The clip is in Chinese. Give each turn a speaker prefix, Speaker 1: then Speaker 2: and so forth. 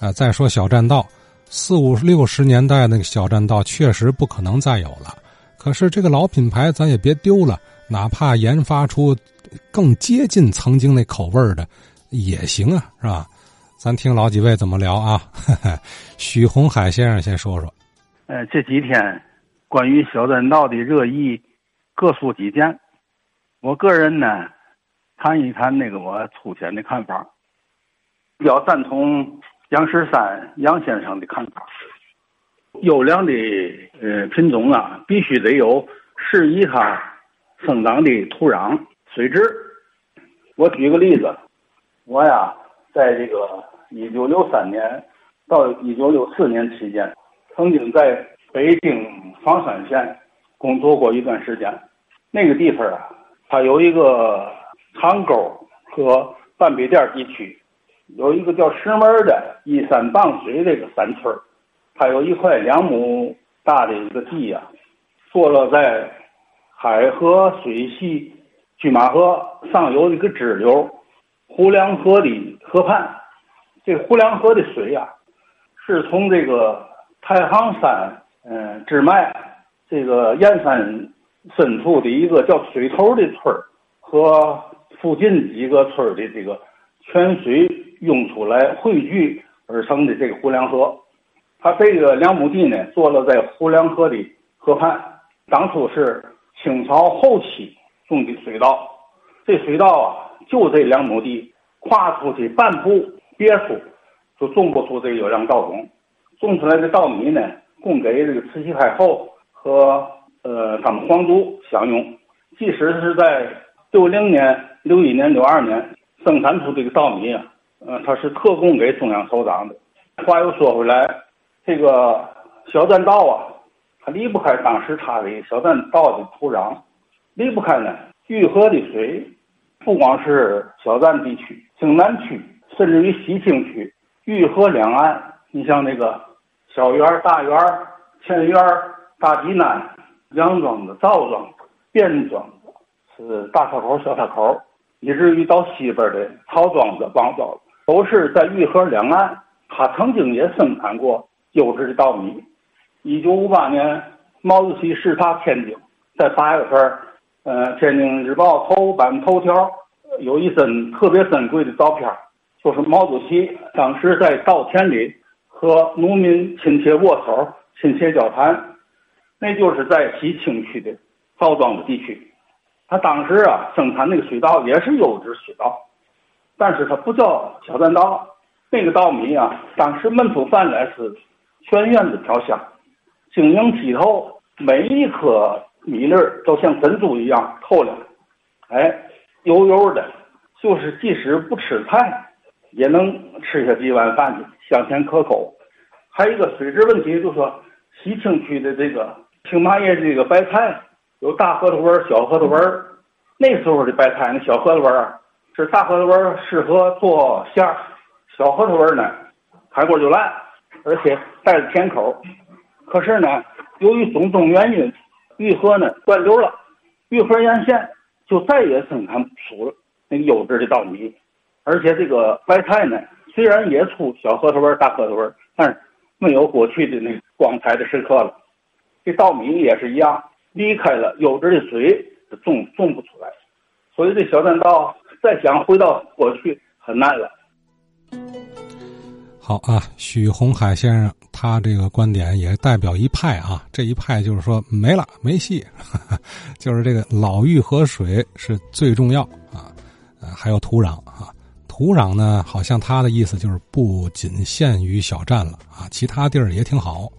Speaker 1: 啊，再说小栈道，四五六十年代那个小栈道确实不可能再有了。可是这个老品牌咱也别丢了，哪怕研发出更接近曾经那口味的也行啊，是吧？咱听老几位怎么聊啊？许宏海先生先说说。
Speaker 2: 呃，这几天关于小栈道的热议，各抒己见。我个人呢，谈一谈那个我粗浅的看法。比较赞同杨十三杨先生的看法。优良的呃品种啊，必须得有适宜它生长的土壤水质。我举个例子，我呀，在这个一九六三年到一九六四年期间，曾经在北京房山县工作过一段时间。那个地方啊，它有一个长沟和半壁店地区。有一个叫石门的依山傍水这个山村它有一块两亩大的一个地呀，坐落在海河水系拒马河上游的一个支流胡梁河的河畔。这胡梁河的水呀，是从这个太行山嗯支脉这个燕山深处的一个叫水头的村和附近几个村的这个泉水。涌出来汇聚而成的这个胡梁河，它这个两亩地呢，坐落在胡梁河的河畔。当初是清朝后期种的水稻，这水稻啊，就这两亩地，跨出去半步别处，就种不出这个优良稻种。种出来的稻米呢，供给这个慈禧太后和呃他们皇族享用。即使是在六零年、六一年、六二年生产出这个稻米啊。嗯，它是特供给中央首长的。话又说回来，这个小栈道啊，它离不开当时它的小栈道的土壤，离不开呢玉河的水。不光是小站地区、京南区，甚至于西青区，玉河两岸，你像那个小园、大园、前园、大济南、杨庄子、赵庄子、卞庄子，是大岔口、小岔口，以至于到西边的曹庄子、王庄子。都是在玉河两岸，他曾经也生产过优质的稻米。一九五八年，毛主席视察天津，在八月份，呃，《天津日报》头版头条有一张特别珍贵的照片，就是毛主席当时在稻田里和农民亲切握手、亲切交谈。那就是在西青区的赵庄子地区，他当时啊生产那个水稻也是优质水稻。但是它不叫小栈道，那个稻米啊，当时焖出饭来是全院子飘香，晶莹剔透，每一颗米粒都像珍珠一样透亮，哎，油油的，就是即使不吃菜，也能吃下几碗饭去，香甜可口。还有一个水质问题，就说西青区的这个青麻叶这个白菜，有大核桃纹、小核桃纹，那时候的白菜那小核桃纹。是大核桃纹适合做馅儿，小核桃纹呢，开过就烂，而且带着甜口。可是呢，由于种种原因，玉河呢断流了，玉河沿线就再也生产不出那个优质的稻米。而且这个白菜呢，虽然也出小核桃纹、大核桃纹，但是没有过去的那光彩的时刻了。这稻米也是一样，离开了优质的水，种种不出来。所以这小栈道。再想回到过去很难了。
Speaker 1: 好啊，许宏海先生他这个观点也代表一派啊，这一派就是说没了没戏，就是这个老玉河水是最重要啊，还有土壤啊，土壤呢好像他的意思就是不仅限于小站了啊，其他地儿也挺好。